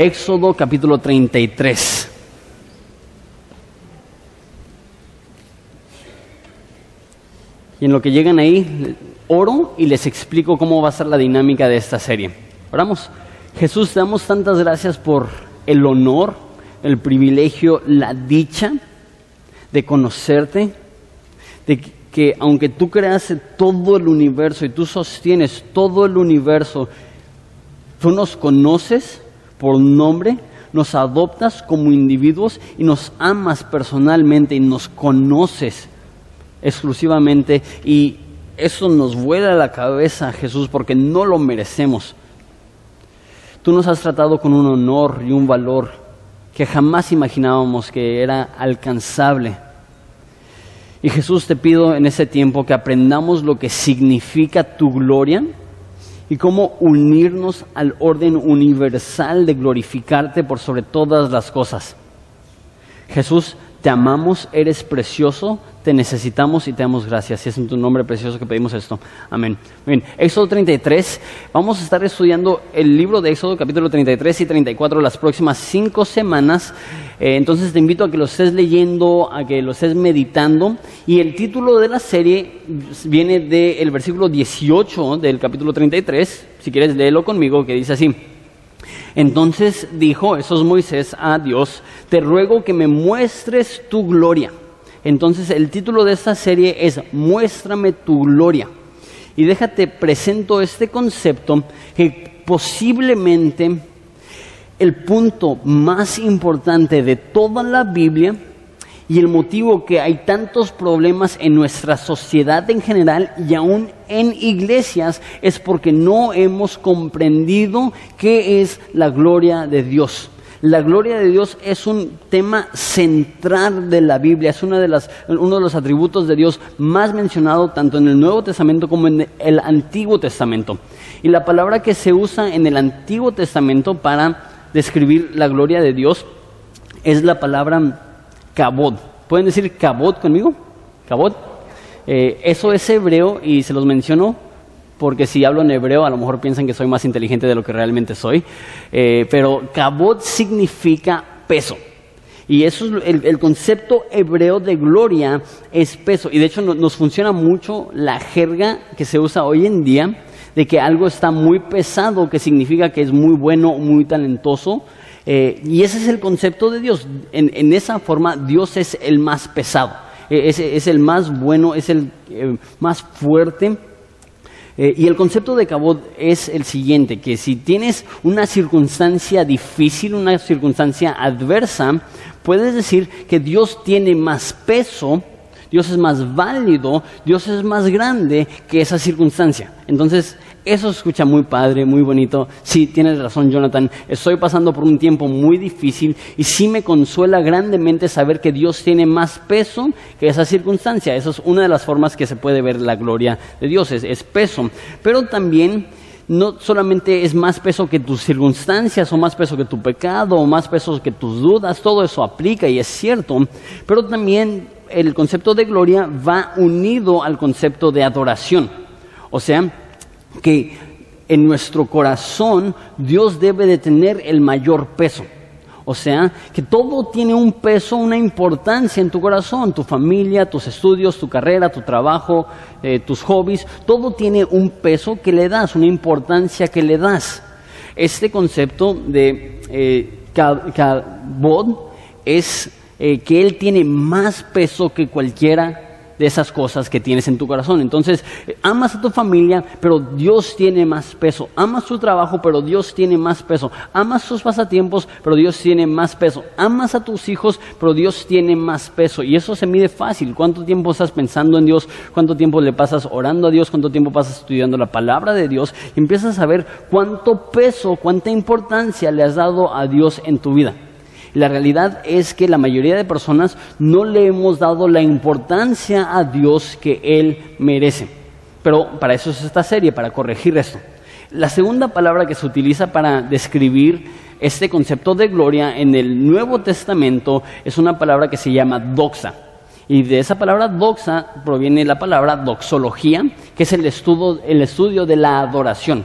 Éxodo capítulo 33. Y en lo que llegan ahí, oro y les explico cómo va a ser la dinámica de esta serie. Oramos. Jesús, te damos tantas gracias por el honor, el privilegio, la dicha de conocerte, de que aunque tú creas todo el universo y tú sostienes todo el universo, tú nos conoces por nombre, nos adoptas como individuos y nos amas personalmente y nos conoces exclusivamente y eso nos vuela la cabeza, Jesús, porque no lo merecemos. Tú nos has tratado con un honor y un valor que jamás imaginábamos que era alcanzable. Y Jesús te pido en ese tiempo que aprendamos lo que significa tu gloria y cómo unirnos al orden universal de glorificarte por sobre todas las cosas. Jesús, te amamos, eres precioso, te necesitamos y te damos gracias. Y es en tu nombre precioso que pedimos esto. Amén. Bien, Éxodo 33. Vamos a estar estudiando el libro de Éxodo, capítulo 33 y 34, las próximas cinco semanas. Eh, entonces te invito a que lo estés leyendo, a que lo estés meditando. Y el título de la serie viene del versículo 18 del capítulo 33. Si quieres, léelo conmigo, que dice así. Entonces dijo, eso es Moisés, a Dios, te ruego que me muestres tu gloria. Entonces el título de esta serie es Muéstrame tu gloria. Y déjate presento este concepto que posiblemente el punto más importante de toda la Biblia y el motivo que hay tantos problemas en nuestra sociedad en general y aún en iglesias es porque no hemos comprendido qué es la gloria de Dios. La gloria de Dios es un tema central de la Biblia, es una de las, uno de los atributos de Dios más mencionado tanto en el Nuevo Testamento como en el Antiguo Testamento. Y la palabra que se usa en el Antiguo Testamento para describir la gloria de Dios es la palabra Cabot. ¿Pueden decir Cabot conmigo? Cabot. Eh, eso es hebreo y se los menciono porque si hablo en hebreo a lo mejor piensan que soy más inteligente de lo que realmente soy. Eh, pero Cabot significa peso. Y eso es el, el, concepto hebreo de gloria es peso. Y de hecho nos funciona mucho la jerga que se usa hoy en día de que algo está muy pesado, que significa que es muy bueno, muy talentoso. Eh, y ese es el concepto de Dios. En, esa forma, Dios es el más pesado, eh, es, el más bueno, es el eh, más fuerte. y el concepto de Cabot es el siguiente, que si tienes una circunstancia difícil, una circunstancia adversa, puedes decir que Dios tiene más peso Dios es más válido, Dios es más grande que esa circunstancia. Entonces, eso escucha muy padre, muy bonito. Sí, tienes razón, Jonathan. Estoy pasando por un tiempo muy difícil y sí me consuela grandemente saber que Dios tiene más peso que esa circunstancia. Esa es una de las formas que se puede ver la gloria de Dios, es, peso. Pero también no solamente es más peso que tus circunstancias o más peso que tu pecado o más peso que tus dudas, todo eso aplica y es cierto, pero también el concepto de gloria va unido al concepto de adoración. O sea, que en nuestro corazón Dios debe de tener el mayor peso. O sea, que todo tiene un peso, una importancia en tu corazón, tu familia, tus estudios, tu carrera, tu trabajo, eh, tus hobbies, todo tiene un peso que le das, una importancia que le das. Este concepto de eh, es eh, que Él tiene más peso que cualquiera de esas cosas que tienes en tu corazón. Entonces, amas a tu familia, pero Dios tiene más peso. Amas tu trabajo, pero Dios tiene más peso. Amas tus pasatiempos, pero Dios tiene más peso. Amas a tus hijos, pero Dios tiene más peso. Y eso se mide fácil. ¿Cuánto tiempo estás pensando en Dios? ¿Cuánto tiempo le pasas orando a Dios? ¿Cuánto tiempo pasas estudiando la palabra de Dios? Y empiezas a ver cuánto peso, cuánta importancia le has dado a Dios en tu vida. La realidad es que la mayoría de personas no le hemos dado la importancia a Dios que Él merece. Pero para eso es esta serie, para corregir esto. La segunda palabra que se utiliza para describir este concepto de gloria en el Nuevo Testamento es una palabra que se llama doxa. Y de esa palabra doxa proviene la palabra doxología, que es el estudio, el estudio de la adoración.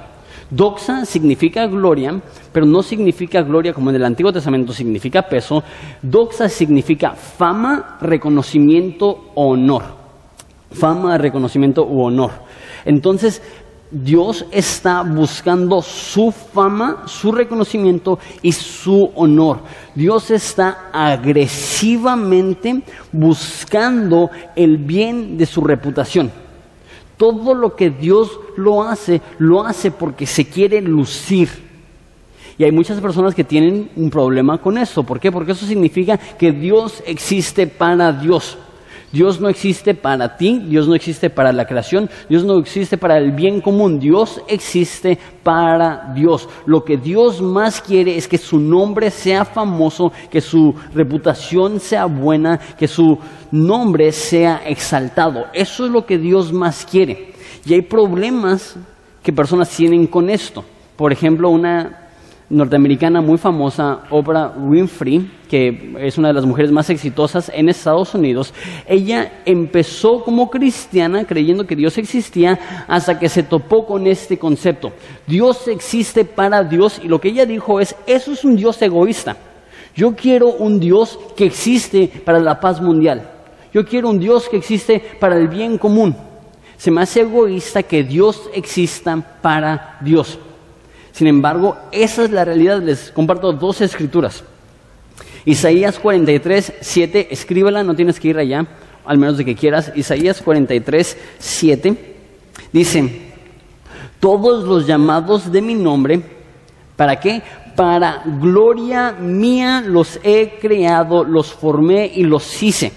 Doxa significa gloria, pero no significa gloria como en el Antiguo Testamento significa peso. Doxa significa fama, reconocimiento, honor. Fama, reconocimiento u honor. Entonces, Dios está buscando su fama, su reconocimiento y su honor. Dios está agresivamente buscando el bien de su reputación. Todo lo que Dios lo hace, lo hace porque se quiere lucir. Y hay muchas personas que tienen un problema con eso. ¿Por qué? Porque eso significa que Dios existe para Dios. Dios no existe para ti, Dios no existe para la creación, Dios no existe para el bien común, Dios existe para Dios. Lo que Dios más quiere es que su nombre sea famoso, que su reputación sea buena, que su nombre sea exaltado. Eso es lo que Dios más quiere. Y hay problemas que personas tienen con esto. Por ejemplo, una norteamericana muy famosa, Oprah Winfrey, que es una de las mujeres más exitosas en Estados Unidos, ella empezó como cristiana creyendo que Dios existía hasta que se topó con este concepto. Dios existe para Dios y lo que ella dijo es, eso es un Dios egoísta. Yo quiero un Dios que existe para la paz mundial. Yo quiero un Dios que existe para el bien común. Se me hace egoísta que Dios exista para Dios. Sin embargo, esa es la realidad. Les comparto dos escrituras. Isaías 43, 7, escríbela, no tienes que ir allá, al menos de que quieras. Isaías 43, 7 dice, todos los llamados de mi nombre, ¿para qué? Para gloria mía los he creado, los formé y los hice.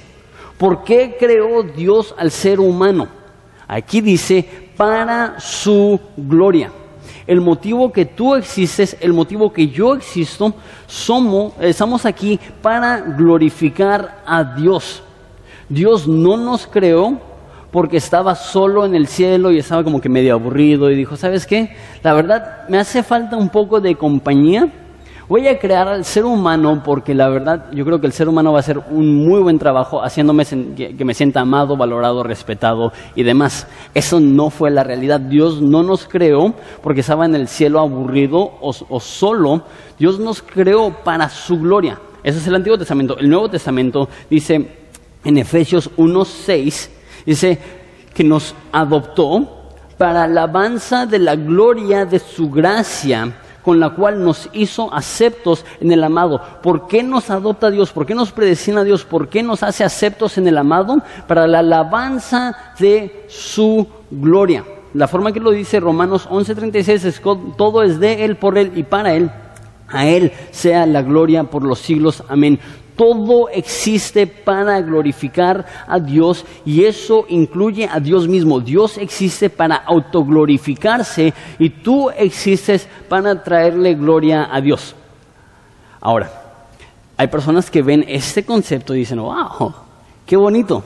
¿Por qué creó Dios al ser humano? Aquí dice, para su gloria el motivo que tú existes, el motivo que yo existo, somos, estamos aquí para glorificar a Dios. Dios no nos creó porque estaba solo en el cielo y estaba como que medio aburrido y dijo, ¿sabes qué? La verdad, me hace falta un poco de compañía Voy a crear al ser humano porque la verdad yo creo que el ser humano va a hacer un muy buen trabajo haciéndome que me sienta amado, valorado, respetado y demás. Eso no fue la realidad. Dios no nos creó porque estaba en el cielo aburrido o, solo. Dios nos creó para su gloria. Ese es el Antiguo Testamento. El Nuevo Testamento dice en Efesios 1.6, dice que nos adoptó para la alabanza de la gloria de su gracia con la cual nos hizo aceptos en el amado. ¿Por qué nos adopta Dios? ¿Por qué nos predestina Dios? ¿Por qué nos hace aceptos en el amado? Para la alabanza de su gloria. La forma que lo dice Romanos 11:36 es todo es de Él, por Él y para Él. A Él sea la gloria por los siglos. Amén. Todo existe para glorificar a Dios y eso incluye a Dios mismo. Dios existe para autoglorificarse y tú existes para traerle gloria a Dios. Ahora, hay personas que ven este concepto y dicen, wow, qué bonito.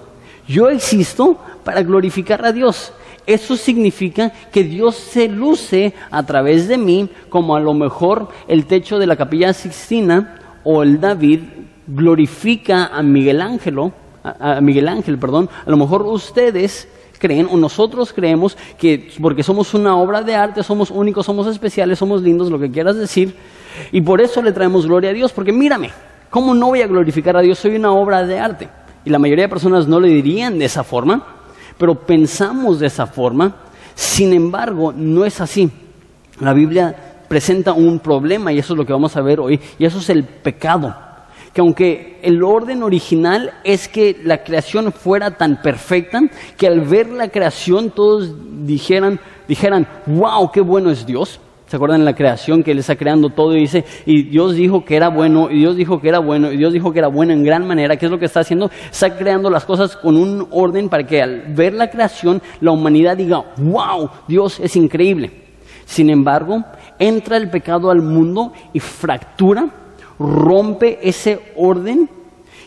Yo existo para glorificar a Dios. Eso significa que Dios se luce a través de mí, como a lo mejor el techo de la capilla Sixtina o el David glorifica a Miguel Ángel, a, Miguel Ángel, perdón, a lo mejor ustedes creen o nosotros creemos que porque somos una obra de arte, somos únicos, somos especiales, somos lindos, lo que quieras decir, y por eso le traemos gloria a Dios, porque mírame, ¿cómo no voy a glorificar a Dios? Soy una obra de arte. Y la mayoría de personas no le dirían de esa forma, pero pensamos de esa forma, sin embargo, no es así. La Biblia presenta un problema y eso es lo que vamos a ver hoy, y eso es el pecado que aunque el orden original es que la creación fuera tan perfecta, que al ver la creación todos dijeran, dijeran, wow, qué bueno es Dios. ¿Se acuerdan de la creación que Él está creando todo y dice, y Dios dijo que era bueno, y Dios dijo que era bueno, y Dios dijo que era bueno en gran manera? ¿Qué es lo que está haciendo? Está creando las cosas con un orden para que al ver la creación la humanidad diga, wow, Dios es increíble. Sin embargo, entra el pecado al mundo y fractura rompe ese orden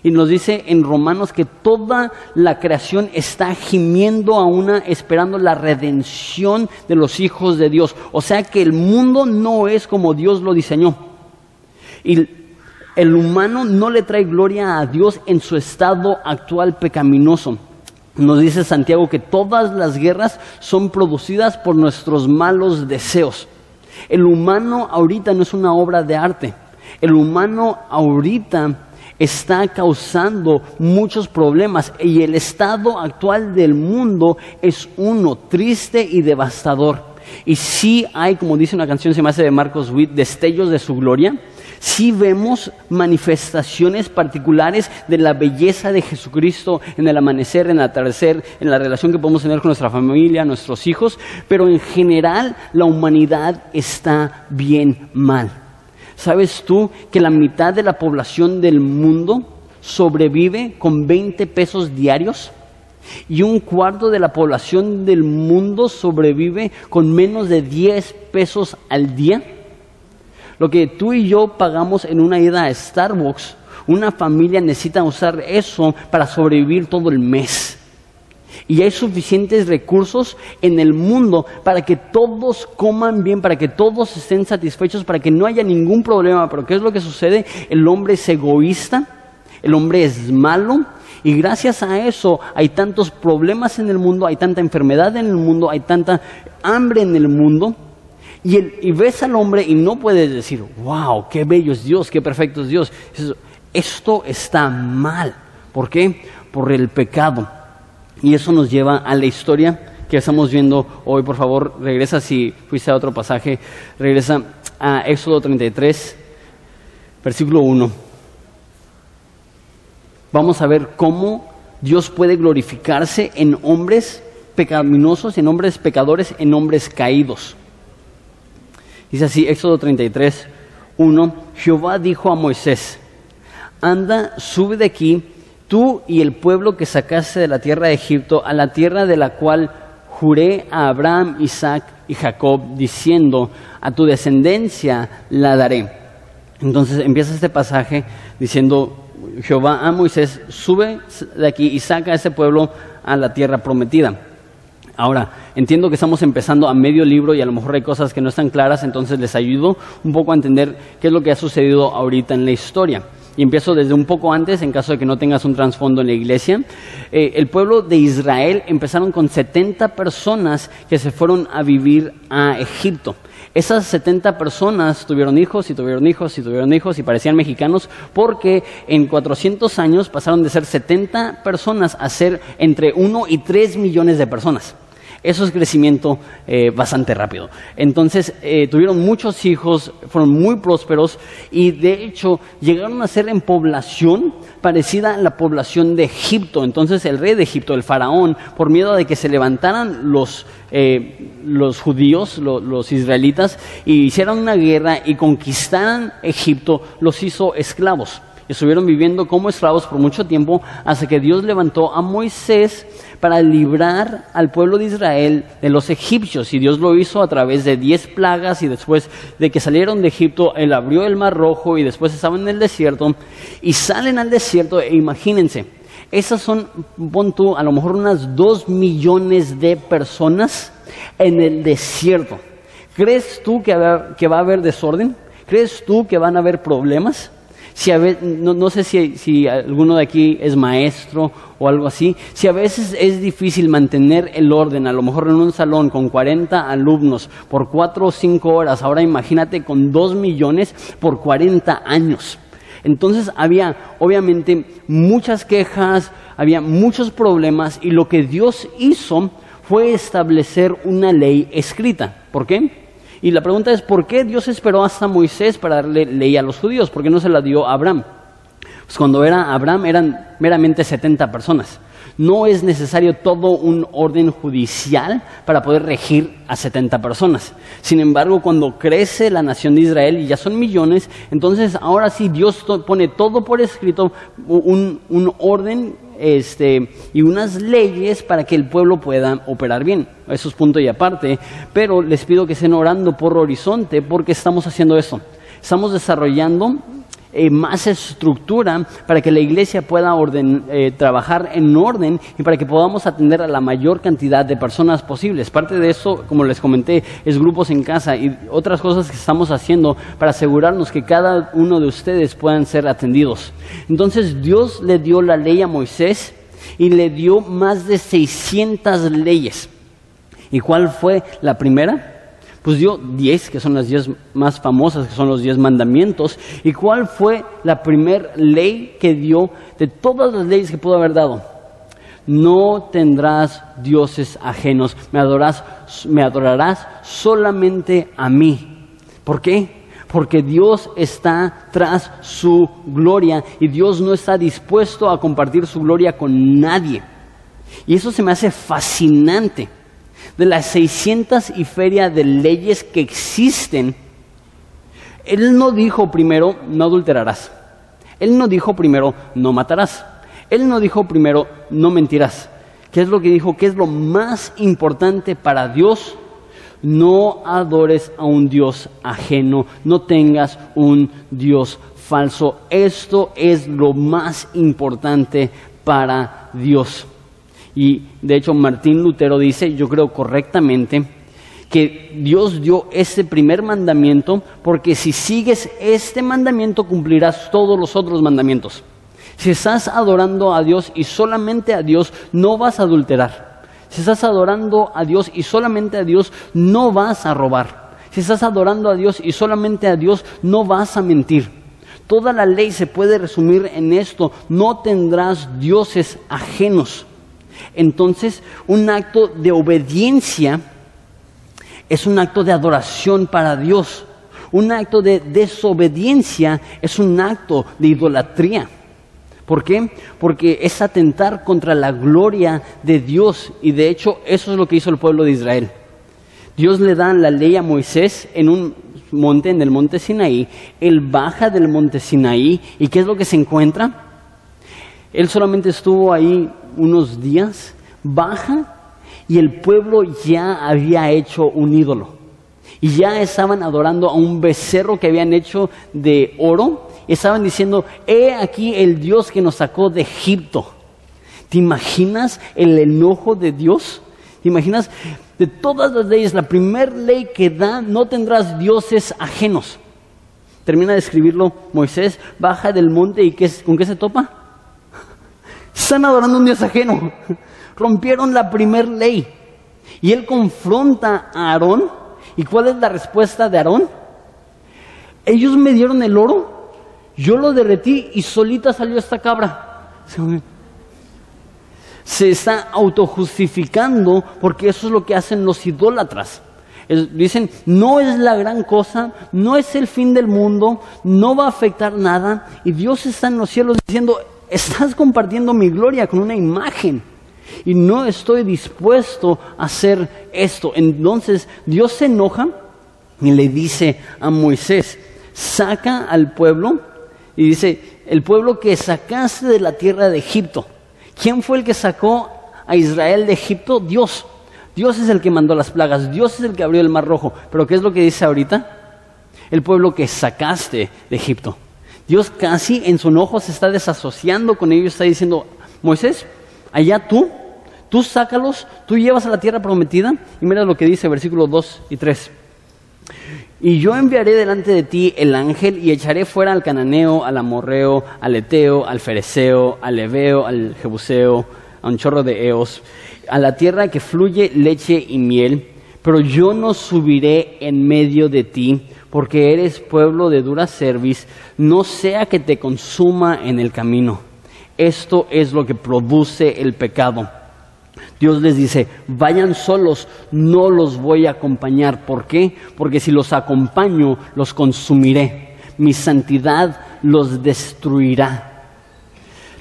y nos dice en Romanos que toda la creación está gimiendo a una, esperando la redención de los hijos de Dios. O sea que el mundo no es como Dios lo diseñó. Y el humano no le trae gloria a Dios en su estado actual pecaminoso. Nos dice Santiago que todas las guerras son producidas por nuestros malos deseos. El humano ahorita no es una obra de arte. El humano ahorita está causando muchos problemas y el estado actual del mundo es uno triste y devastador. Y sí hay, como dice una canción, se me hace de Marcos Witt, destellos de su gloria. Sí vemos manifestaciones particulares de la belleza de Jesucristo en el amanecer, en el atardecer, en la relación que podemos tener con nuestra familia, nuestros hijos, pero en general la humanidad está bien mal. ¿Sabes tú que la mitad de la población del mundo sobrevive con 20 pesos diarios? Y un cuarto de la población del mundo sobrevive con menos de 10 pesos al día. Lo que tú y yo pagamos en una ida a Starbucks, una familia necesita usar eso para sobrevivir todo el mes. Y hay suficientes recursos en el mundo para que todos coman bien, para que todos estén satisfechos, para que no haya ningún problema. Pero ¿qué es lo que sucede? El hombre es egoísta, el hombre es malo. Y gracias a eso hay tantos problemas en el mundo, hay tanta enfermedad en el mundo, hay tanta hambre en el mundo. Y, y ves al hombre y no puedes decir, wow, qué bello es Dios, qué perfecto es Dios. Esto está mal. ¿Por qué? Por el pecado. Y eso nos lleva a la historia que estamos viendo hoy. Por favor, regresa si fuiste a otro pasaje, regresa a Éxodo 33, versículo 1. Vamos a ver cómo Dios puede glorificarse en hombres pecaminosos, en hombres pecadores, en hombres caídos. Dice así, Éxodo 33, 1, Jehová dijo a Moisés, anda, sube de aquí tú y el pueblo que sacaste de la tierra de Egipto, a la tierra de la cual juré a Abraham, Isaac y Jacob, diciendo, a tu descendencia la daré. Entonces empieza este pasaje diciendo, Jehová a Moisés, sube de aquí y saca a ese pueblo a la tierra prometida. Ahora, entiendo que estamos empezando a medio libro y a lo mejor hay cosas que no están claras, entonces les ayudo un poco a entender qué es lo que ha sucedido ahorita en la historia y empiezo desde un poco antes, en caso de que no tengas un trasfondo en la iglesia. Eh, el pueblo de Israel empezaron con 70 personas que se fueron a vivir a Egipto. Esas 70 personas tuvieron hijos y tuvieron hijos y tuvieron hijos y parecían mexicanos porque en 400 años pasaron de ser 70 personas a ser entre 1 y 3 millones de personas. Eso es crecimiento eh, bastante rápido. Entonces, eh, tuvieron muchos hijos, fueron muy prósperos y de hecho llegaron a ser en población parecida a la población de Egipto. Entonces, el rey de Egipto, el faraón, por miedo de que se levantaran los, eh, los judíos, los israelitas, y hicieran una guerra y conquistaran Egipto, los hizo esclavos estuvieron viviendo como esclavos por mucho tiempo hasta que Dios levantó a Moisés para librar al pueblo de Israel de los egipcios. Y Dios lo hizo a través de diez plagas y después de que salieron de Egipto, Él abrió el mar rojo y después estaban en el desierto y salen al desierto e imagínense, esas son, pon tú, a lo mejor unas dos millones de personas en el desierto. ¿Crees tú que va a haber desorden? ¿Crees tú que van a haber problemas? Si a veces, no, sé si, si, alguno de aquí es maestro o algo así, si a veces es difícil mantener el orden, a lo mejor en un salón con 40 alumnos por 4 o 5 horas, ahora imagínate con 2 millones por 40 años. Entonces había obviamente muchas quejas, había muchos problemas y lo que Dios hizo fue establecer una ley escrita. ¿Por qué? Y la pregunta es, ¿por qué Dios esperó hasta Moisés para darle ley a los judíos? ¿Por qué no se la dio a Abraham? Pues cuando era Abraham eran meramente 70 personas. No es necesario todo un orden judicial para poder regir a 70 personas. Sin embargo, cuando crece la nación de Israel y ya son millones, entonces ahora sí Dios pone todo por escrito, un, un orden este, y unas leyes para que el pueblo pueda operar bien. Eso es punto y aparte. Pero les pido que estén orando por Horizonte porque estamos haciendo eso. Estamos desarrollando eh, más estructura para que la iglesia pueda eh, trabajar en orden y para que podamos atender a la mayor cantidad de personas posibles. Parte de eso, como les comenté, es grupos en casa y otras cosas que estamos haciendo para asegurarnos que cada uno de ustedes puedan ser atendidos. Entonces Dios le dio la ley a Moisés y le dio más de 600 leyes. ¿Y cuál fue la primera? Pues dio diez, que son las diez más famosas, que son los diez mandamientos. ¿Y cuál fue la primera ley que dio de todas las leyes que pudo haber dado? No tendrás dioses ajenos, me adorarás, me adorarás solamente a mí. ¿Por qué? Porque Dios está tras su gloria y Dios no está dispuesto a compartir su gloria con nadie. Y eso se me hace fascinante. De las 600 y feria de leyes que existen, Él no dijo primero, no adulterarás. Él no dijo primero, no matarás. Él no dijo primero, no mentirás. ¿Qué es lo que dijo? ¿Qué es lo más importante para Dios? No adores a un Dios ajeno, no tengas un Dios falso. Esto es lo más importante para Dios. Y de hecho Martín Lutero dice, yo creo correctamente, que Dios dio ese primer mandamiento porque si sigues este mandamiento cumplirás todos los otros mandamientos. Si estás adorando a Dios y solamente a Dios, no vas a adulterar. Si estás adorando a Dios y solamente a Dios, no vas a robar. Si estás adorando a Dios y solamente a Dios, no vas a mentir. Toda la ley se puede resumir en esto, no tendrás dioses ajenos. Entonces, un acto de obediencia es un acto de adoración para Dios. Un acto de desobediencia es un acto de idolatría. ¿Por qué? Porque es atentar contra la gloria de Dios y de hecho eso es lo que hizo el pueblo de Israel. Dios le da la ley a Moisés en un monte, en el monte Sinaí. Él baja del monte Sinaí y ¿qué es lo que se encuentra? Él solamente estuvo ahí unos días, baja y el pueblo ya había hecho un ídolo. Y ya estaban adorando a un becerro que habían hecho de oro. Estaban diciendo, he aquí el Dios que nos sacó de Egipto. ¿Te imaginas el enojo de Dios? ¿Te imaginas? De todas las leyes, la primera ley que da, no tendrás dioses ajenos. Termina de escribirlo Moisés, baja del monte y ¿con qué se topa? Están adorando un Dios ajeno. Rompieron la primer ley. Y él confronta a Aarón. ¿Y cuál es la respuesta de Aarón? Ellos me dieron el oro, yo lo derretí y solita salió esta cabra. Se está autojustificando porque eso es lo que hacen los idólatras. dicen, no es la gran cosa, no es el fin del mundo, no va a afectar nada. Y Dios está en los cielos diciendo, estás compartiendo mi gloria con una imagen. Y no estoy dispuesto a hacer esto. Entonces Dios se enoja y le dice a Moisés, saca al pueblo y dice, el pueblo que sacaste de la tierra de Egipto. ¿Quién fue el que sacó a Israel de Egipto? Dios. Dios es el que mandó las plagas, Dios es el que abrió el mar rojo. Pero ¿qué es lo que dice ahorita? El pueblo que sacaste de Egipto. Dios casi en su enojo se está desasociando con ellos, está diciendo, Moisés, allá tú, tú sácalos, tú llevas a la tierra prometida. Y mira lo que dice versículos 2 y 3. Y yo enviaré delante de ti el ángel y echaré fuera al cananeo, al amorreo, al eteo, al fereceo, al leveo, al jebuseo, a un chorro de eos, a la tierra que fluye leche y miel, pero yo no subiré en medio de ti porque eres pueblo de dura cerviz, no sea que te consuma en el camino. Esto es lo que produce el pecado. Dios les dice, vayan solos, no los voy a acompañar. ¿Por qué? Porque si los acompaño, los consumiré. Mi santidad los destruirá.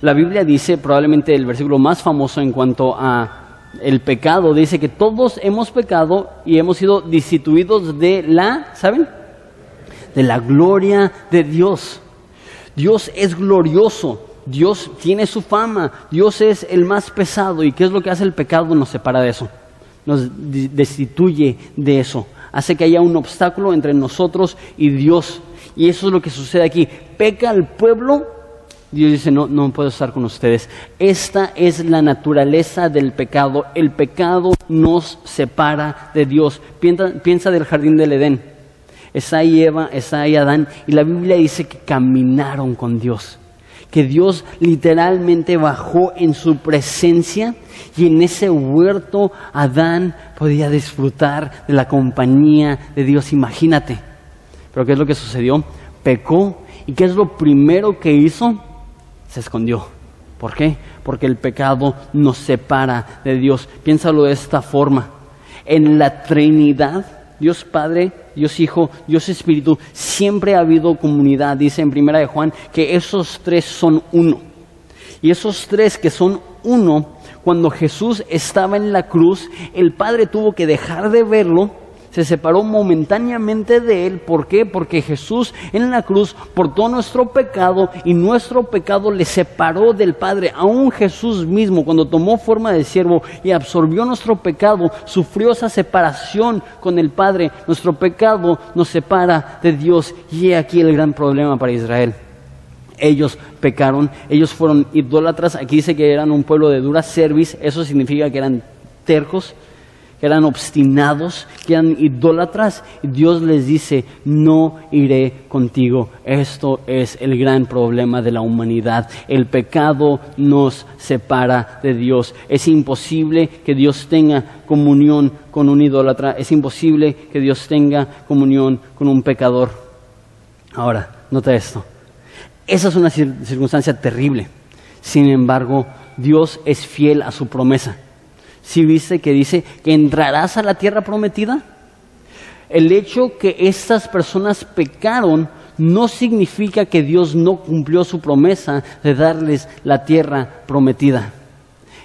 La Biblia dice, probablemente el versículo más famoso en cuanto a el pecado, dice que todos hemos pecado y hemos sido destituidos de la, ¿saben? De la gloria de Dios. Dios es glorioso, Dios tiene su fama, Dios es el más pesado. ¿Y qué es lo que hace el pecado? Nos separa de eso, nos destituye de eso, hace que haya un obstáculo entre nosotros y Dios. Y eso es lo que sucede aquí. Peca el pueblo, Dios dice, no, no puedo estar con ustedes. Esta es la naturaleza del pecado. El pecado nos separa de Dios. Piensa, piensa del jardín del Edén Esa y Eva, Esa y Adán, y la Biblia dice que caminaron con Dios que Dios literalmente bajó en su presencia y en ese huerto Adán podía disfrutar de la compañía de Dios, imagínate. Pero ¿qué es lo que sucedió? Pecó y ¿qué es lo primero que hizo? Se escondió. ¿Por qué? Porque el pecado nos separa de Dios. Piénsalo de esta forma. En la Trinidad, Dios Padre, Dios Hijo, Dios Espíritu, siempre ha habido comunidad. Dice en Primera de Juan que esos tres son uno. Y esos tres que son uno, cuando Jesús estaba en la cruz, el Padre tuvo que dejar de verlo se separó momentáneamente de él. ¿Por qué? Porque Jesús en la cruz portó nuestro pecado y nuestro pecado le separó del Padre. Aún Jesús mismo, cuando tomó forma de siervo y absorbió nuestro pecado, sufrió esa separación con el Padre. Nuestro pecado nos separa de Dios y he aquí el gran problema para Israel. Ellos pecaron, ellos fueron idólatras. Aquí dice que eran un pueblo de dura cerviz, eso significa que eran tercos que eran obstinados, que eran idólatras, Dios les dice, no iré contigo. Esto es el gran problema de la humanidad. El pecado nos separa de Dios. Es imposible que Dios tenga comunión con un idólatra, es imposible que Dios tenga comunión con un pecador. Ahora, nota esto. Esa es una circunstancia terrible. Sin embargo, Dios es fiel a su promesa. Si viste que dice que entrarás a la tierra prometida? El hecho que estas personas pecaron no significa que Dios no cumplió su promesa de darles la tierra prometida.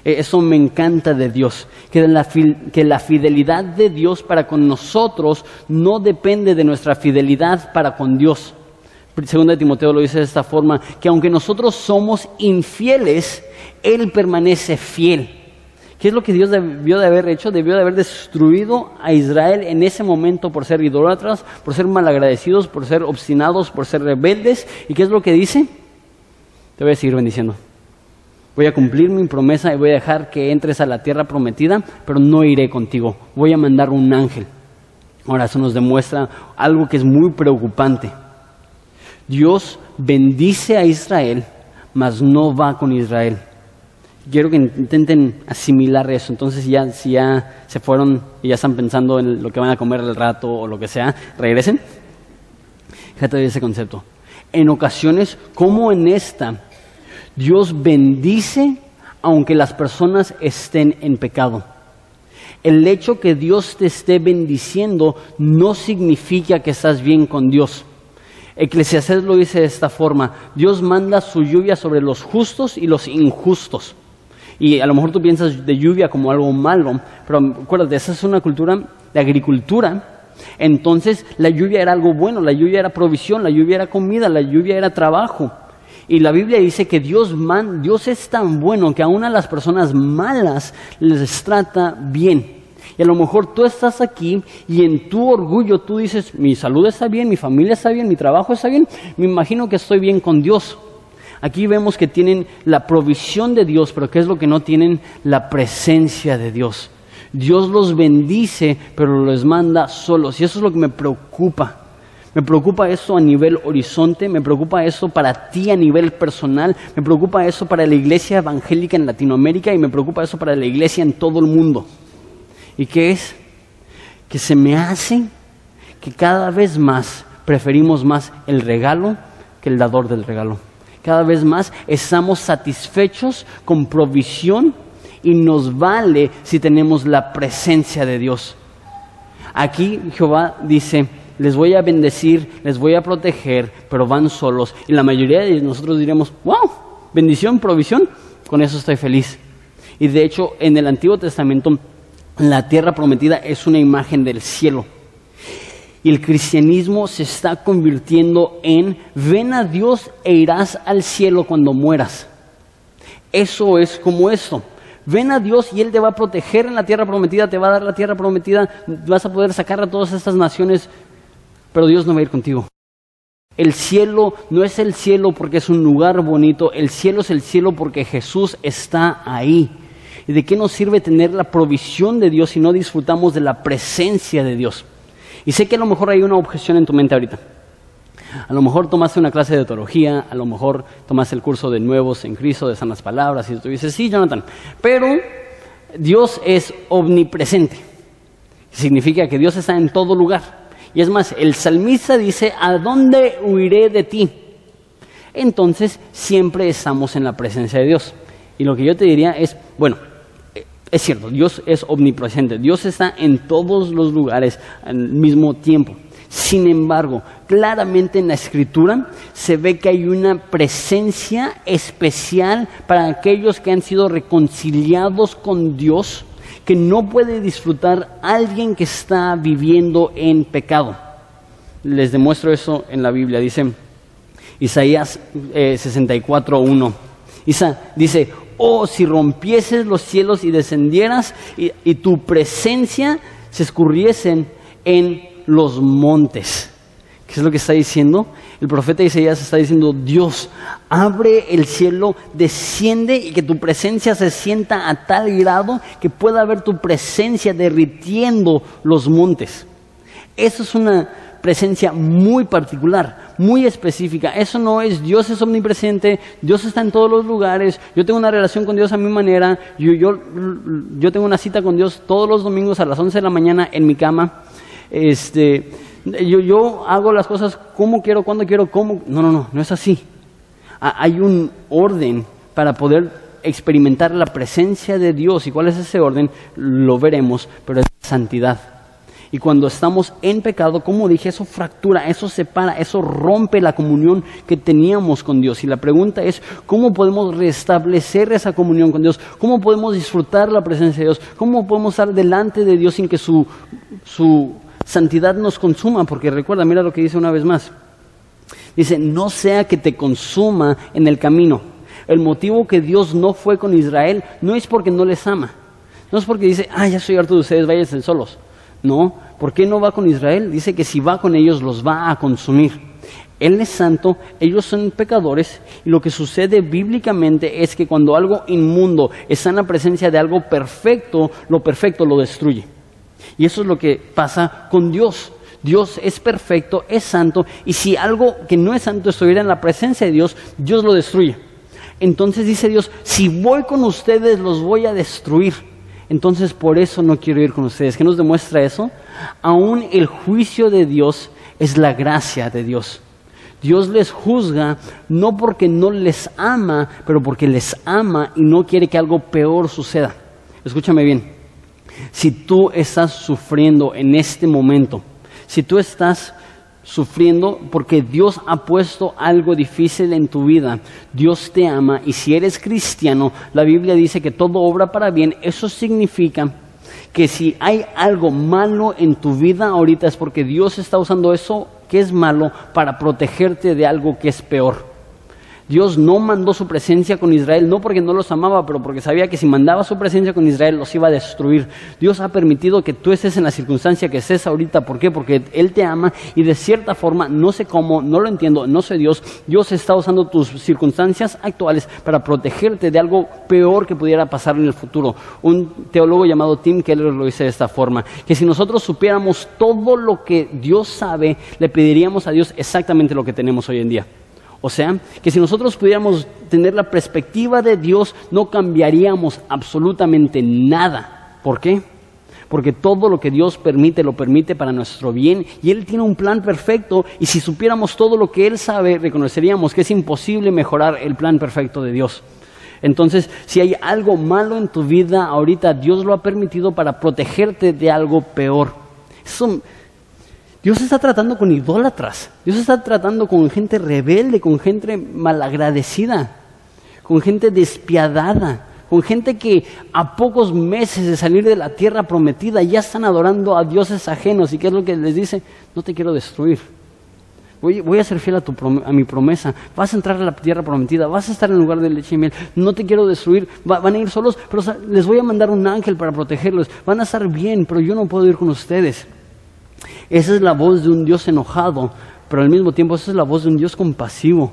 E, eso me encanta de Dios, que la, que la, fidelidad de Dios para con nosotros no depende de nuestra fidelidad para con Dios. Segunda de Timoteo lo dice de esta forma, que aunque nosotros somos infieles, Él permanece fiel. ¿Qué es lo que Dios debió de haber hecho? Debió de haber destruido a Israel en ese momento por ser idólatras, por ser malagradecidos, por ser obstinados, por ser rebeldes. ¿Y qué es lo que dice? Te voy a seguir bendiciendo. Voy a cumplir mi promesa y voy a dejar que entres a la tierra prometida, pero no iré contigo. Voy a mandar un ángel. Ahora, eso nos demuestra algo que es muy preocupante. Dios bendice a Israel, mas no va con Israel quiero que intenten asimilar eso. Entonces, ya, si ya se fueron y ya están pensando en lo que van a comer el rato o lo que sea, regresen. Fíjate de ese concepto. En ocasiones, como en esta, Dios bendice aunque las personas estén en pecado. El hecho que Dios te esté bendiciendo no significa que estás bien con Dios. Eclesiastés lo dice de esta forma, Dios manda su lluvia sobre los justos y los injustos. Y a lo mejor tú piensas de lluvia como algo malo, pero acuérdate, esa es una cultura de agricultura. Entonces la lluvia era algo bueno, la lluvia era provisión, la lluvia era comida, la lluvia era trabajo. Y la Biblia dice que Dios, man, Dios es tan bueno que aún a las personas malas les trata bien. Y a lo mejor tú estás aquí y en tu orgullo tú dices, mi salud está bien, mi familia está bien, mi trabajo está bien, me imagino que estoy bien con Dios. Aquí vemos que tienen la provisión de Dios, pero ¿qué es lo que no tienen? La presencia de Dios. Dios los bendice, pero los manda solos. Y eso es lo que me preocupa. Me preocupa eso a nivel horizonte, me preocupa eso para ti a nivel personal, me preocupa eso para la iglesia evangélica en Latinoamérica y me preocupa eso para la iglesia en todo el mundo. ¿Y qué es? Que se me hace que cada vez más preferimos más el regalo que el dador del regalo cada vez más estamos satisfechos con provisión y nos vale si tenemos la presencia de Dios. Aquí Jehová dice, les voy a bendecir, les voy a proteger, pero van solos. Y la mayoría de nosotros diremos, wow, bendición, provisión, con eso estoy feliz. Y de hecho, en el Antiguo Testamento, la tierra prometida es una imagen del cielo. Y el cristianismo se está convirtiendo en ven a Dios e irás al cielo cuando mueras. Eso es como esto. Ven a Dios y Él te va a proteger en la tierra prometida, te va a dar la tierra prometida, vas a poder sacar a todas estas naciones, pero Dios no va a ir contigo. El cielo no es el cielo porque es un lugar bonito, el cielo es el cielo porque Jesús está ahí. ¿Y de qué nos sirve tener la provisión de Dios si no disfrutamos de la presencia de Dios? Y sé que a lo mejor hay una objeción en tu mente ahorita. A lo mejor tomaste una clase de teología, a lo mejor tomaste el curso de nuevos en Cristo, de sanas palabras, y tú dices, sí, Jonathan, pero Dios es omnipresente. Significa que Dios está en todo lugar. Y es más, el salmista dice, ¿a dónde huiré de ti? Entonces, siempre estamos en la presencia de Dios. Y lo que yo te diría es, bueno, es cierto, Dios es omnipresente, Dios está en todos los lugares al mismo tiempo. Sin embargo, claramente en la escritura se ve que hay una presencia especial para aquellos que han sido reconciliados con Dios, que no puede disfrutar alguien que está viviendo en pecado. Les demuestro eso en la Biblia, dice Isaías 64.1. Eh, dice, oh, si rompieses los cielos y descendieras y, y tu presencia se escurriesen en los montes. ¿Qué es lo que está diciendo? El profeta Isaías está diciendo, Dios, abre el cielo, desciende y que tu presencia se sienta a tal grado que pueda ver tu presencia derritiendo los montes. Eso es una presencia muy particular, muy específica. Eso no es Dios es omnipresente, Dios está en todos los lugares, yo tengo una relación con Dios a mi manera, yo, yo, yo tengo una cita con Dios todos los domingos a las 11 de la mañana en mi cama. Este, yo, yo hago las cosas como quiero, cuando quiero, cómo. No, no, no, no es así. Hay un orden para poder experimentar la presencia de Dios. ¿Y cuál es ese orden? Lo veremos, pero es santidad. Y cuando estamos en pecado, como dije, eso fractura, eso separa, eso rompe la comunión que teníamos con Dios. Y la pregunta es, ¿cómo podemos restablecer esa comunión con Dios? ¿Cómo podemos disfrutar la presencia de Dios? ¿Cómo podemos estar delante de Dios sin que su, su santidad nos consuma, porque recuerda, mira lo que dice una vez más. Dice, no sea que te consuma en el camino. El motivo que Dios no fue con Israel no es porque no les ama. No es porque dice, ah, ya soy harto de ustedes, váyanse solos. No, ¿por qué no va con Israel? Dice que si va con ellos los va a consumir. Él es santo, ellos son pecadores y lo que sucede bíblicamente es que cuando algo inmundo está en la presencia de algo perfecto, lo perfecto lo destruye. Y eso es lo que pasa con Dios. Dios es perfecto, es santo, y si algo que no es santo estuviera en la presencia de Dios, Dios lo destruye. Entonces dice Dios, si voy con ustedes, los voy a destruir. Entonces por eso no quiero ir con ustedes. ¿Qué nos demuestra eso? Aún el juicio de Dios es la gracia de Dios. Dios les juzga no porque no les ama, pero porque les ama y no quiere que algo peor suceda. Escúchame bien. Si tú estás sufriendo en este momento, si tú estás sufriendo porque Dios ha puesto algo difícil en tu vida, Dios te ama y si eres cristiano, la Biblia dice que todo obra para bien, eso significa que si hay algo malo en tu vida ahorita es porque Dios está usando eso que es malo para protegerte de algo que es peor. Dios no mandó su presencia con Israel, no porque no los amaba, pero porque sabía que si mandaba su presencia con Israel los iba a destruir. Dios ha permitido que tú estés en la circunstancia que estés ahorita. ¿Por qué? Porque Él te ama y de cierta forma, no sé cómo, no lo entiendo, no sé Dios, Dios está usando tus circunstancias actuales para protegerte de algo peor que pudiera pasar en el futuro. Un teólogo llamado Tim Keller lo dice de esta forma, que si nosotros supiéramos todo lo que Dios sabe, le pediríamos a Dios exactamente lo que tenemos hoy en día. O sea, que si nosotros pudiéramos tener la perspectiva de Dios, no cambiaríamos absolutamente nada. ¿Por qué? Porque todo lo que Dios permite, lo permite para nuestro bien. Y Él tiene un plan perfecto. Y si supiéramos todo lo que Él sabe, reconoceríamos que es imposible mejorar el plan perfecto de Dios. Entonces, si hay algo malo en tu vida ahorita, Dios lo ha permitido para protegerte de algo peor. Eso Dios está tratando con idólatras, Dios está tratando con gente rebelde, con gente malagradecida, con gente despiadada, con gente que a pocos meses de salir de la tierra prometida ya están adorando a dioses ajenos. ¿Y qué es lo que les dice? No te quiero destruir. Voy, a ser fiel a, mi promesa. Vas a entrar a la tierra prometida. Vas a estar en el lugar de leche y miel. No te quiero destruir. van a ir solos, pero les voy a mandar un ángel para protegerlos. Van a estar bien, pero yo no puedo ir con ustedes. Esa es la voz de un Dios enojado, pero al mismo tiempo esa es la voz de un Dios compasivo.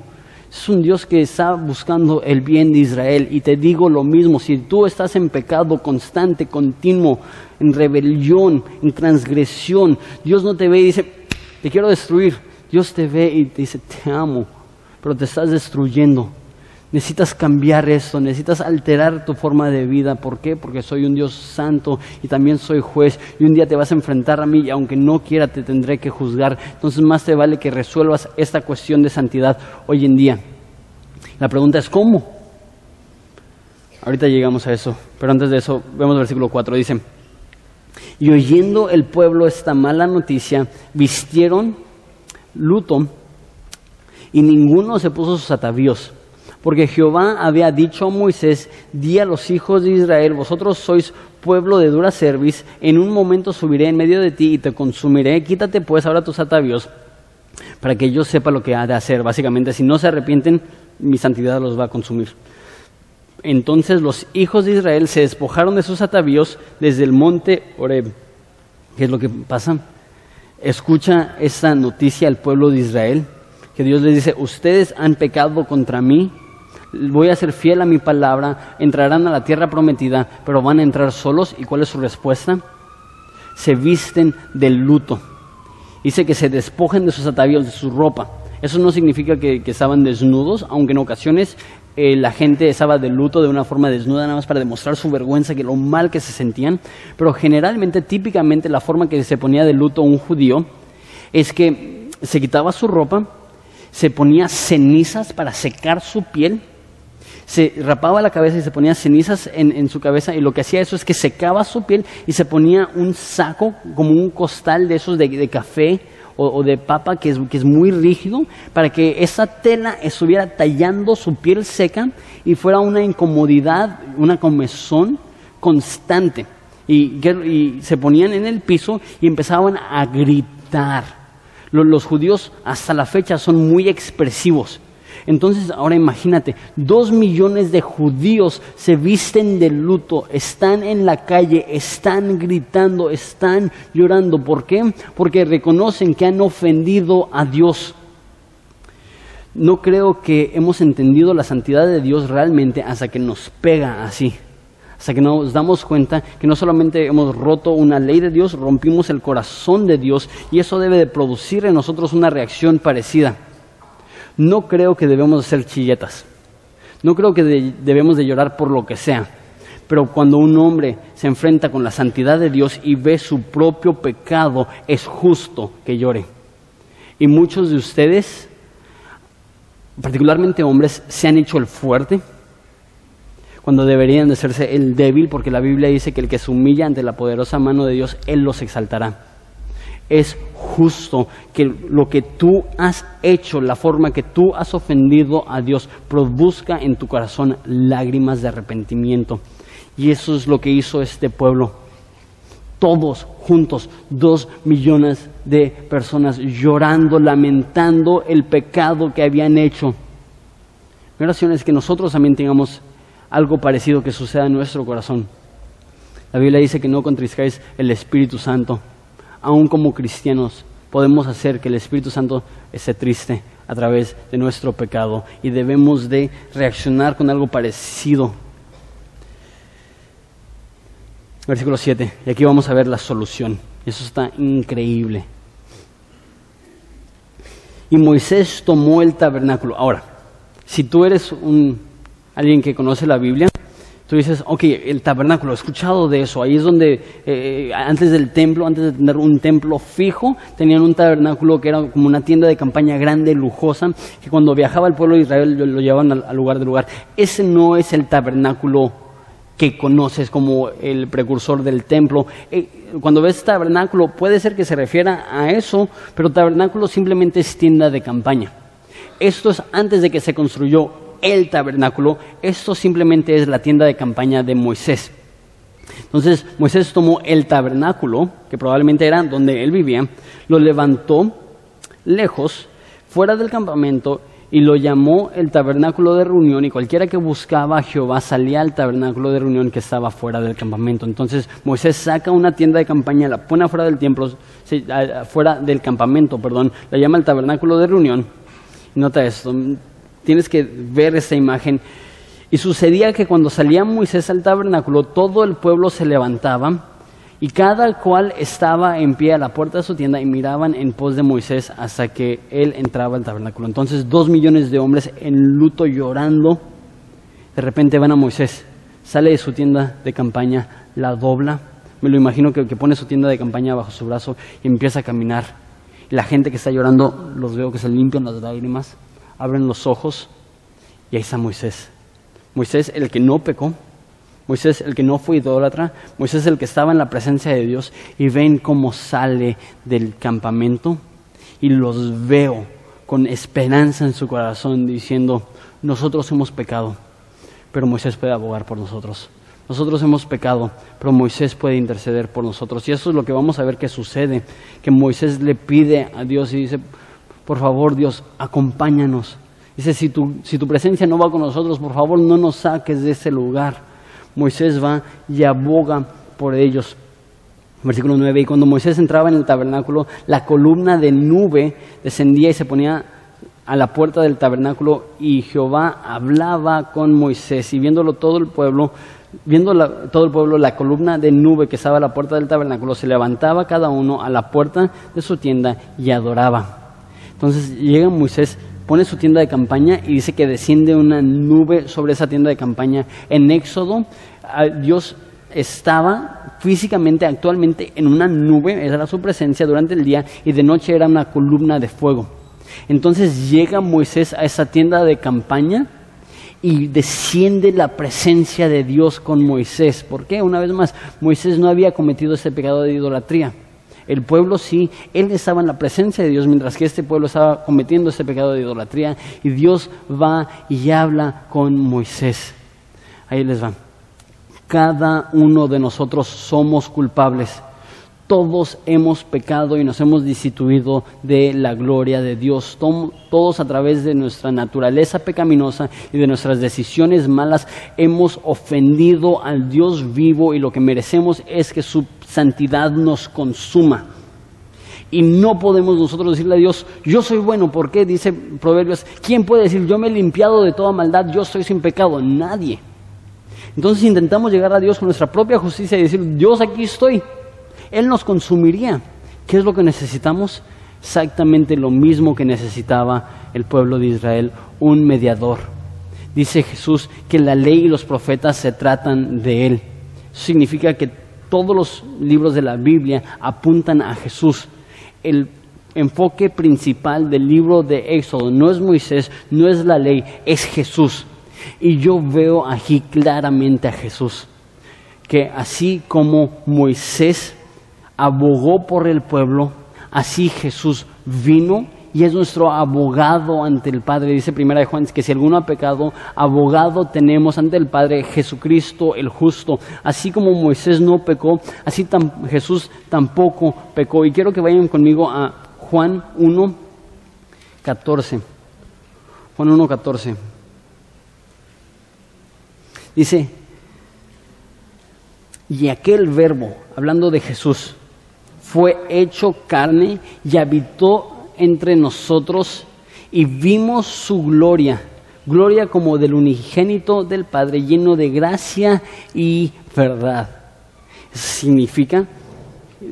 Es un Dios que está buscando el bien de Israel. Y te digo lo mismo, si tú estás en pecado constante, continuo, en rebelión, en transgresión, Dios no te ve y dice, te quiero destruir. Dios te ve y te dice, te amo, pero te estás destruyendo. Necesitas cambiar esto, necesitas alterar tu forma de vida. ¿Por qué? Porque soy un Dios santo y también soy juez. Y un día te vas a enfrentar a mí y aunque no quiera te tendré que juzgar. Entonces más te vale que resuelvas esta cuestión de santidad hoy en día. La pregunta es ¿cómo? Ahorita llegamos a eso. Pero antes de eso, vemos el versículo 4. Dice, y oyendo el pueblo esta mala noticia, vistieron luto y ninguno se puso sus atavíos porque Jehová había dicho a Moisés, di a los hijos de Israel, vosotros sois pueblo de dura cerviz, en un momento subiré en medio de ti y te consumiré, quítate pues ahora tus atavíos, para que yo sepa lo que ha de hacer. Básicamente, si no se arrepienten, mi santidad los va a consumir. Entonces los hijos de Israel se despojaron de sus atavíos desde el monte Oreb. ¿Qué es lo que pasa? Escucha esta noticia al pueblo de Israel, que Dios les dice, ustedes han pecado contra mí, voy a ser fiel a mi palabra, entrarán a la tierra prometida, pero van a entrar solos. ¿Y cuál es su respuesta? Se visten del luto. Dice que se despojen de sus atavíos, de su ropa. Eso no significa que, estaban desnudos, aunque en ocasiones eh, la gente estaba de luto de una forma desnuda, nada más para demostrar su vergüenza, que lo mal que se sentían. Pero generalmente, típicamente, la forma que se ponía de luto un judío es que se quitaba su ropa, se ponía cenizas para secar su piel se rapaba la cabeza y se ponía cenizas en, su cabeza y lo que hacía eso es que secaba su piel y se ponía un saco, como un costal de esos de, café o, de papa que es, que es muy rígido, para que esa tela estuviera tallando su piel seca y fuera una incomodidad, una comezón constante. Y, y se ponían en el piso y empezaban a gritar. los judíos hasta la fecha son muy expresivos. Entonces, ahora imagínate, dos millones de judíos se visten de luto, están en la calle, están gritando, están llorando. ¿Por qué? Porque reconocen que han ofendido a Dios. No creo que hemos entendido la santidad de Dios realmente hasta que nos pega así hasta que nos damos cuenta que no solamente hemos roto una ley de Dios, rompimos el corazón de Dios y eso debe de producir en nosotros una reacción parecida. No creo que debemos ser chilletas. No creo que debemos de llorar por lo que sea. Pero cuando un hombre se enfrenta con la santidad de Dios y ve su propio pecado, es justo que llore. Y muchos de ustedes, particularmente hombres, se han hecho el fuerte cuando deberían de hacerse el débil, porque la Biblia dice que el que se humilla ante la poderosa mano de Dios, Él los exaltará es justo que lo que tú has hecho, la forma que tú has ofendido a Dios, produzca en tu corazón lágrimas de arrepentimiento. Y eso es lo que hizo este pueblo. Todos juntos, dos millones de personas llorando, lamentando el pecado que habían hecho. Mi oración es que nosotros también tengamos algo parecido que suceda en nuestro corazón. La Biblia dice que no contriscáis el Espíritu Santo aún como cristianos, podemos hacer que el Espíritu Santo esté triste a través de nuestro pecado y debemos de reaccionar con algo parecido. Versículo 7, y aquí vamos a ver la solución. Eso está increíble. Y Moisés tomó el tabernáculo. Ahora, si tú eres un, alguien que conoce la Biblia, Tú dices, ok, el tabernáculo, he escuchado de eso. Ahí es donde, eh, antes del templo, antes de tener un templo fijo, tenían un tabernáculo que era como una tienda de campaña grande, lujosa, que cuando viajaba el pueblo de Israel lo, llevaban al, lugar de lugar. Ese no es el tabernáculo que conoces como el precursor del templo. Eh, cuando ves tabernáculo, puede ser que se refiera a eso, pero tabernáculo simplemente es tienda de campaña. Esto es antes de que se construyó el tabernáculo, esto simplemente es la tienda de campaña de Moisés. Entonces Moisés tomó el tabernáculo, que probablemente era donde él vivía, lo levantó lejos, fuera del campamento, y lo llamó el tabernáculo de reunión, y cualquiera que buscaba a Jehová salía al tabernáculo de reunión que estaba fuera del campamento. Entonces Moisés saca una tienda de campaña, la pone fuera del templo, fuera del campamento, perdón, la llama el tabernáculo de reunión. Nota esto, tienes que ver esa imagen. Y sucedía que cuando salía Moisés al tabernáculo, todo el pueblo se levantaba Y cada cual estaba en pie a la puerta de su tienda y miraban en pos de Moisés hasta que él entraba al tabernáculo. Entonces dos millones de hombres en luto llorando, de repente van a Moisés, sale de su tienda de campaña, la dobla, me lo imagino que, pone su tienda de campaña bajo su brazo y empieza a caminar. La gente que está llorando, los veo que se limpian las lágrimas, abren los ojos y ahí está Moisés. Moisés, el que no pecó, Moisés el que no fue idólatra, Moisés el que estaba en la presencia de Dios y ven cómo sale del campamento y los veo con esperanza en su corazón diciendo, nosotros hemos pecado, pero Moisés puede abogar por nosotros. Nosotros hemos pecado, pero Moisés puede interceder por nosotros. Y eso es lo que vamos a ver que sucede, que Moisés le pide a Dios y dice, por favor Dios, acompáñanos. Dice, si tu, si tu presencia no va con nosotros, por favor no nos saques de ese lugar. Moisés va y aboga por ellos. Versículo 9, y cuando Moisés entraba en el tabernáculo, la columna de nube descendía y se ponía a la puerta del tabernáculo y Jehová hablaba con Moisés y viéndolo todo el pueblo, viendo todo el pueblo la columna de nube que estaba a la puerta del tabernáculo, se levantaba cada uno a la puerta de su tienda y adoraba. Entonces llega Moisés pone su tienda de campaña y dice que desciende una nube sobre esa tienda de campaña. En Éxodo, Dios estaba físicamente, actualmente, en una nube, era su presencia durante el día, y de noche era una columna de fuego. Entonces llega Moisés a esa tienda de campaña y desciende la presencia de Dios con Moisés. ¿Por qué? Una vez más, Moisés no había cometido ese pecado de idolatría. El pueblo sí, él estaba en la presencia de Dios, mientras que este pueblo estaba cometiendo ese pecado de idolatría. Y Dios va y habla con Moisés. Ahí les va. Cada uno de nosotros somos culpables. Todos hemos pecado y nos hemos destituido de la gloria de Dios. Todos a través de nuestra naturaleza pecaminosa y de nuestras decisiones malas hemos ofendido al Dios vivo y lo que merecemos es que su santidad nos consuma. Y no podemos nosotros decirle a Dios, yo soy bueno, ¿por qué? Dice Proverbios, ¿quién puede decir, yo me he limpiado de toda maldad, yo estoy sin pecado? Nadie. Entonces intentamos llegar a Dios con nuestra propia justicia y decir, Dios aquí estoy. Él nos consumiría. ¿Qué es lo que necesitamos? Exactamente lo mismo que necesitaba el pueblo de Israel, un mediador. Dice Jesús que la ley y los profetas se tratan de Él. Significa que todos los libros de la Biblia apuntan a Jesús. El enfoque principal del libro de Éxodo no es Moisés, no es la ley, es Jesús. Y yo veo aquí claramente a Jesús, que así como Moisés abogó por el pueblo, así Jesús vino y es nuestro abogado ante el Padre. Dice primera de Juan que si alguno ha pecado, abogado tenemos ante el Padre Jesucristo el justo. Así como Moisés no pecó, así Jesús tampoco pecó. Y quiero que vayan conmigo a Juan 1, 14. Juan 1, 14. Dice, y aquel verbo, hablando de Jesús, fue hecho carne y habitó entre nosotros y vimos su gloria, gloria como del unigénito del Padre, lleno de gracia y verdad. significa,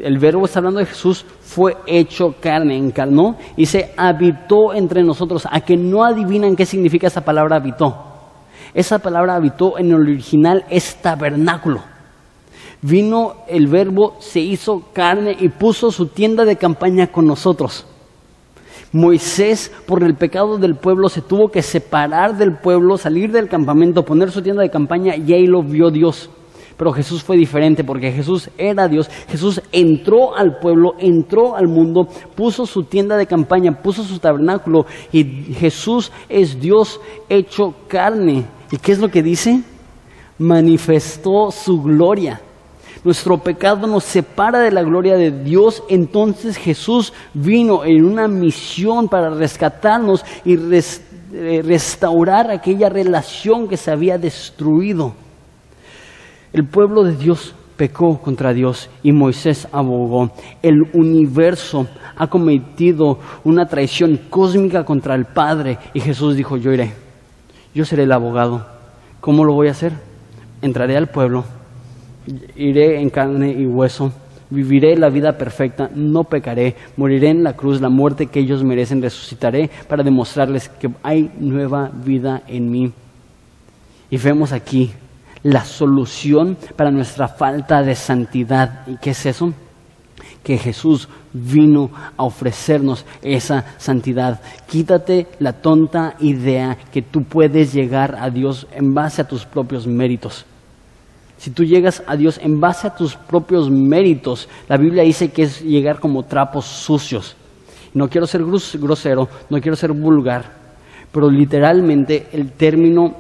el verbo está hablando de Jesús, fue hecho carne, encarnó y se habitó entre nosotros. A que no adivinan qué significa esa palabra habitó. Esa palabra habitó en el original es tabernáculo. Vino el verbo, se hizo carne y puso su tienda de campaña con nosotros. Moisés, por el pecado del pueblo, se tuvo que separar del pueblo, salir del campamento, poner su tienda de campaña y ahí lo vio Dios. Pero Jesús fue diferente porque Jesús era Dios. Jesús entró al pueblo, entró al mundo, puso su tienda de campaña, puso su tabernáculo y Jesús es Dios hecho carne. ¿Y qué es lo que dice? Manifestó su gloria nuestro pecado nos separa de la gloria de Dios, entonces Jesús vino en una misión para rescatarnos y eh, restaurar aquella relación que se había destruido. El pueblo de Dios pecó contra Dios y Moisés abogó. El universo ha cometido una traición cósmica contra el Padre y Jesús dijo, yo iré, yo seré el abogado. ¿Cómo lo voy a hacer? Entraré al pueblo iré en carne y hueso, viviré la vida perfecta, no pecaré, moriré en la cruz, la muerte que ellos merecen, resucitaré para demostrarles que hay nueva vida en mí. Y vemos aquí la solución para nuestra falta de santidad. ¿Y qué es eso? Que Jesús vino a ofrecernos esa santidad. Quítate la tonta idea que tú puedes llegar a Dios en base a tus propios méritos. Si tú llegas a Dios en base a tus propios méritos, la Biblia dice que es llegar como trapos sucios. No quiero ser grosero, no quiero ser vulgar, pero literalmente el término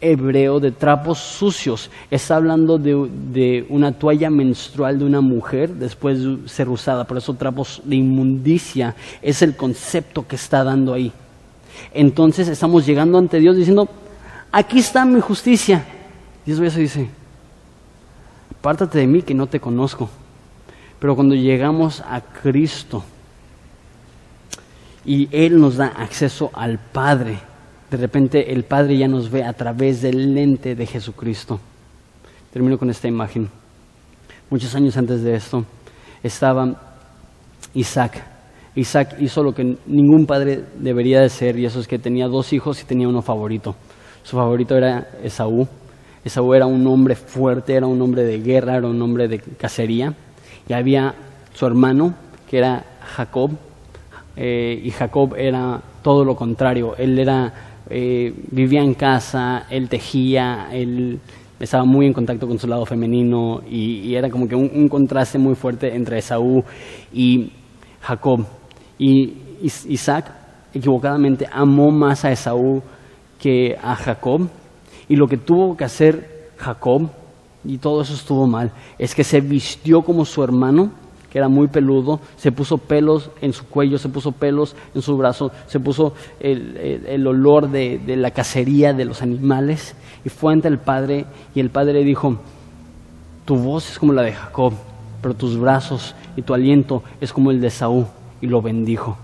hebreo de trapos sucios. Está hablando de, una toalla menstrual de una mujer después de ser usada. Por eso trapos de inmundicia es el concepto que está dando ahí. Entonces estamos llegando ante Dios diciendo, aquí está mi justicia. Dios eso dice, apártate de mí que no te conozco. Pero cuando llegamos a Cristo y Él nos da acceso al Padre, de repente el Padre ya nos ve a través del lente de Jesucristo. Termino con esta imagen. Muchos años antes de esto estaba Isaac. Isaac hizo lo que ningún padre debería de ser y eso es que tenía dos hijos y tenía uno favorito. Su favorito era Esaú. Esaú era un hombre fuerte, era un hombre de guerra, era un hombre de cacería. Y había su hermano, que era Jacob, eh, y Jacob era todo lo contrario. Él era eh, vivía en casa, él tejía, él estaba muy en contacto con su lado femenino y, era como que un, contraste muy fuerte entre Esaú y Jacob. Y Isaac equivocadamente amó más a Esaú que a Jacob y lo que tuvo que hacer Jacob, y todo eso estuvo mal, es que se vistió como su hermano que era muy peludo, se puso pelos en su cuello, se puso pelos en su brazo, se puso el, olor de, de, la cacería de los animales y fue ante el padre y el padre dijo, tu voz es como la de Jacob, pero tus brazos y tu aliento es como el de Saúl y lo bendijo.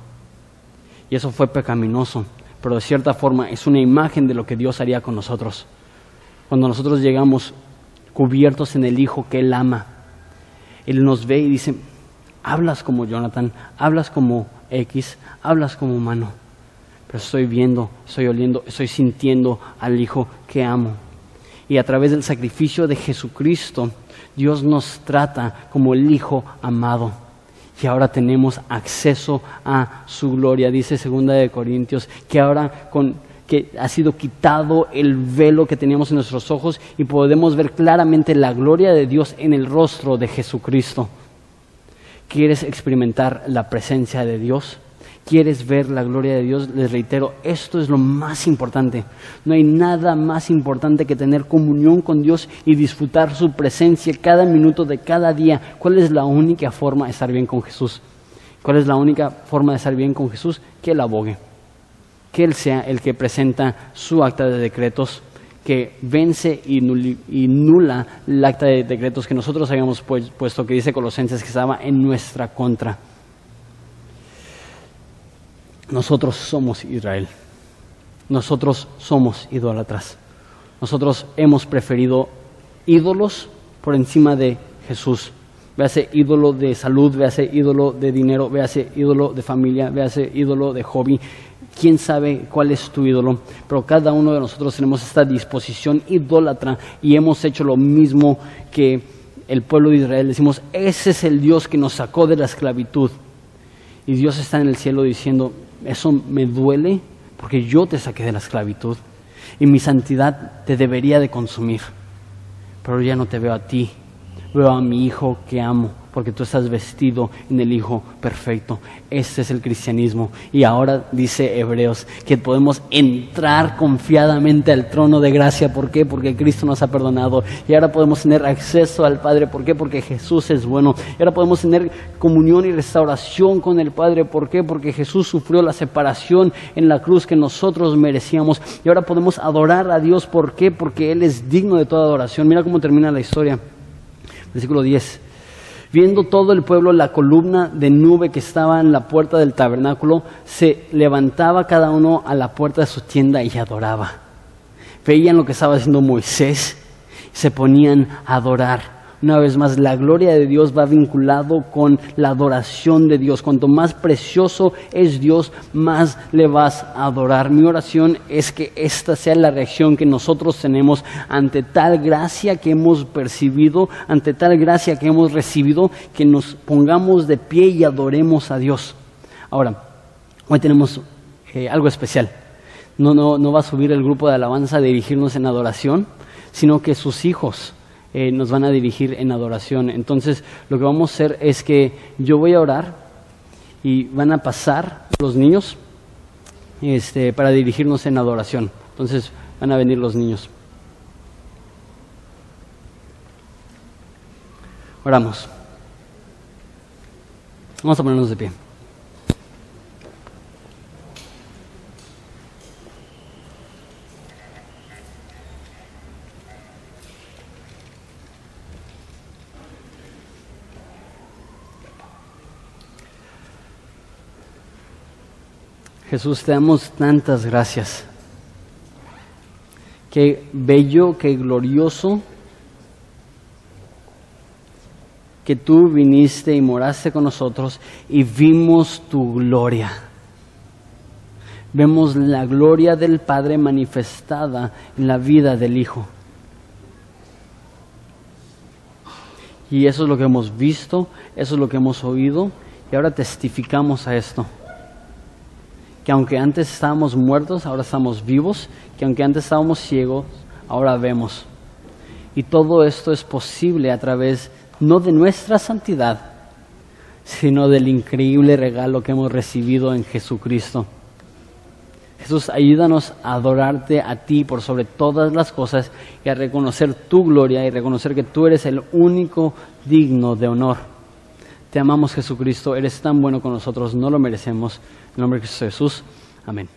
Y eso fue pecaminoso, pero de cierta forma es una imagen de lo que Dios haría con nosotros. Cuando nosotros llegamos cubiertos en el Hijo que Él ama, Él nos ve y dice, hablas como Jonathan, hablas como X, hablas como humano, pero estoy viendo, estoy oliendo, estoy sintiendo al Hijo que amo. Y a través del sacrificio de Jesucristo, Dios nos trata como el Hijo amado. Y ahora tenemos acceso a su gloria, dice segunda de Corintios, que ahora con que ha sido quitado el velo que teníamos en nuestros ojos y podemos ver claramente la gloria de Dios en el rostro de Jesucristo. ¿Quieres experimentar la presencia de Dios? ¿Quieres ver la gloria de Dios? Les reitero, esto es lo más importante. No hay nada más importante que tener comunión con Dios y disfrutar su presencia cada minuto de cada día. ¿Cuál es la única forma de estar bien con Jesús? ¿Cuál es la única forma de estar bien con Jesús? Que Él abogue. Que Él sea el que presenta su acta de decretos que vence y, nula el acta de decretos que nosotros habíamos puesto, que dice Colosenses que estaba en nuestra contra. Nosotros somos Israel. Nosotros somos idólatras. Nosotros hemos preferido ídolos por encima de Jesús. Véase ídolo de salud, véase ídolo de dinero, véase ídolo de familia, véase ídolo de hobby, quién sabe cuál es tu ídolo, pero cada uno de nosotros tenemos esta disposición idólatra y hemos hecho lo mismo que el pueblo de Israel. Decimos, ese es el Dios que nos sacó de la esclavitud. Y Dios está en el cielo diciendo, eso me duele porque yo te saqué de la esclavitud y mi santidad te debería de consumir, pero ya no te veo a ti, veo a mi hijo que amo porque tú estás vestido en el Hijo perfecto. Ese es el cristianismo. Y ahora dice Hebreos que podemos entrar confiadamente al trono de gracia. ¿Por qué? Porque Cristo nos ha perdonado. Y ahora podemos tener acceso al Padre. ¿Por qué? Porque Jesús es bueno. Y ahora podemos tener comunión y restauración con el Padre. ¿Por qué? Porque Jesús sufrió la separación en la cruz que nosotros merecíamos. Y ahora podemos adorar a Dios. ¿Por qué? Porque Él es digno de toda adoración. Mira cómo termina la historia. Versículo 10. Viendo todo el pueblo la columna de nube que estaba en la puerta del tabernáculo, se levantaba cada uno a la puerta de su tienda y adoraba. Veían lo que estaba haciendo Moisés, se ponían a adorar Una vez más, la gloria de Dios va vinculado con la adoración de Dios. Cuanto más precioso es Dios, más le vas a adorar. Mi oración es que esta sea la reacción que nosotros tenemos ante tal gracia que hemos percibido, ante tal gracia que hemos recibido, que nos pongamos de pie y adoremos a Dios. Ahora, hoy tenemos eh, algo especial. No, no, no va a subir el grupo de alabanza a dirigirnos en adoración, sino que sus hijos eh, nos van a dirigir en adoración. Entonces, lo que vamos a hacer es que yo voy a orar y van a pasar los niños este, para dirigirnos en adoración. Entonces, van a venir los niños. Oramos. Vamos a ponernos de pie. Jesús, te damos tantas gracias. Qué bello, qué glorioso que tú viniste y moraste con nosotros y vimos tu gloria. Vemos la gloria del Padre manifestada en la vida del Hijo. Y eso es lo que hemos visto, eso es lo que hemos oído y ahora testificamos a esto que aunque antes estábamos muertos, ahora estamos vivos, que aunque antes estábamos ciegos, ahora vemos. Y todo esto es posible a través no de nuestra santidad, sino del increíble regalo que hemos recibido en Jesucristo. Jesús, ayúdanos a adorarte a ti por sobre todas las cosas y a reconocer tu gloria y reconocer que tú eres el único digno de honor. Te amamos Jesucristo, eres tan bueno con nosotros, no lo merecemos. En nombre de Jesús. Amén.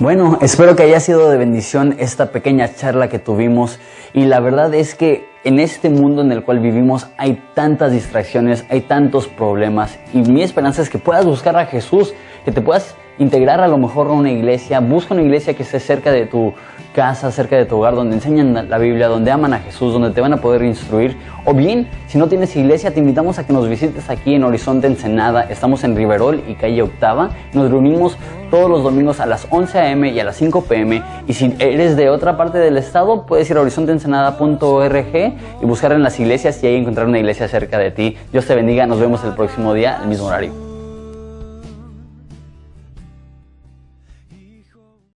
Bueno, espero que haya sido de bendición esta pequeña charla que tuvimos y la verdad es que en este mundo en el cual vivimos hay tantas distracciones, hay tantos problemas y mi esperanza es que puedas buscar a Jesús, que te puedas integrar a lo mejor a una iglesia, busca una iglesia que esté cerca de tu casa, cerca de tu hogar, donde enseñan la Biblia, donde aman a Jesús, donde te van a poder instruir. O bien, si no tienes iglesia, te invitamos a que nos visites aquí en Horizonte Ensenada. Estamos en Riverol y calle Octava. Nos reunimos todos los domingos a las 11 a.m. y a las 5 p.m. Y si eres de otra parte del estado, puedes ir a horizonteensenada.org y buscar en las iglesias y ahí encontrar una iglesia cerca de ti. Dios te bendiga, nos vemos el próximo día, al mismo horario.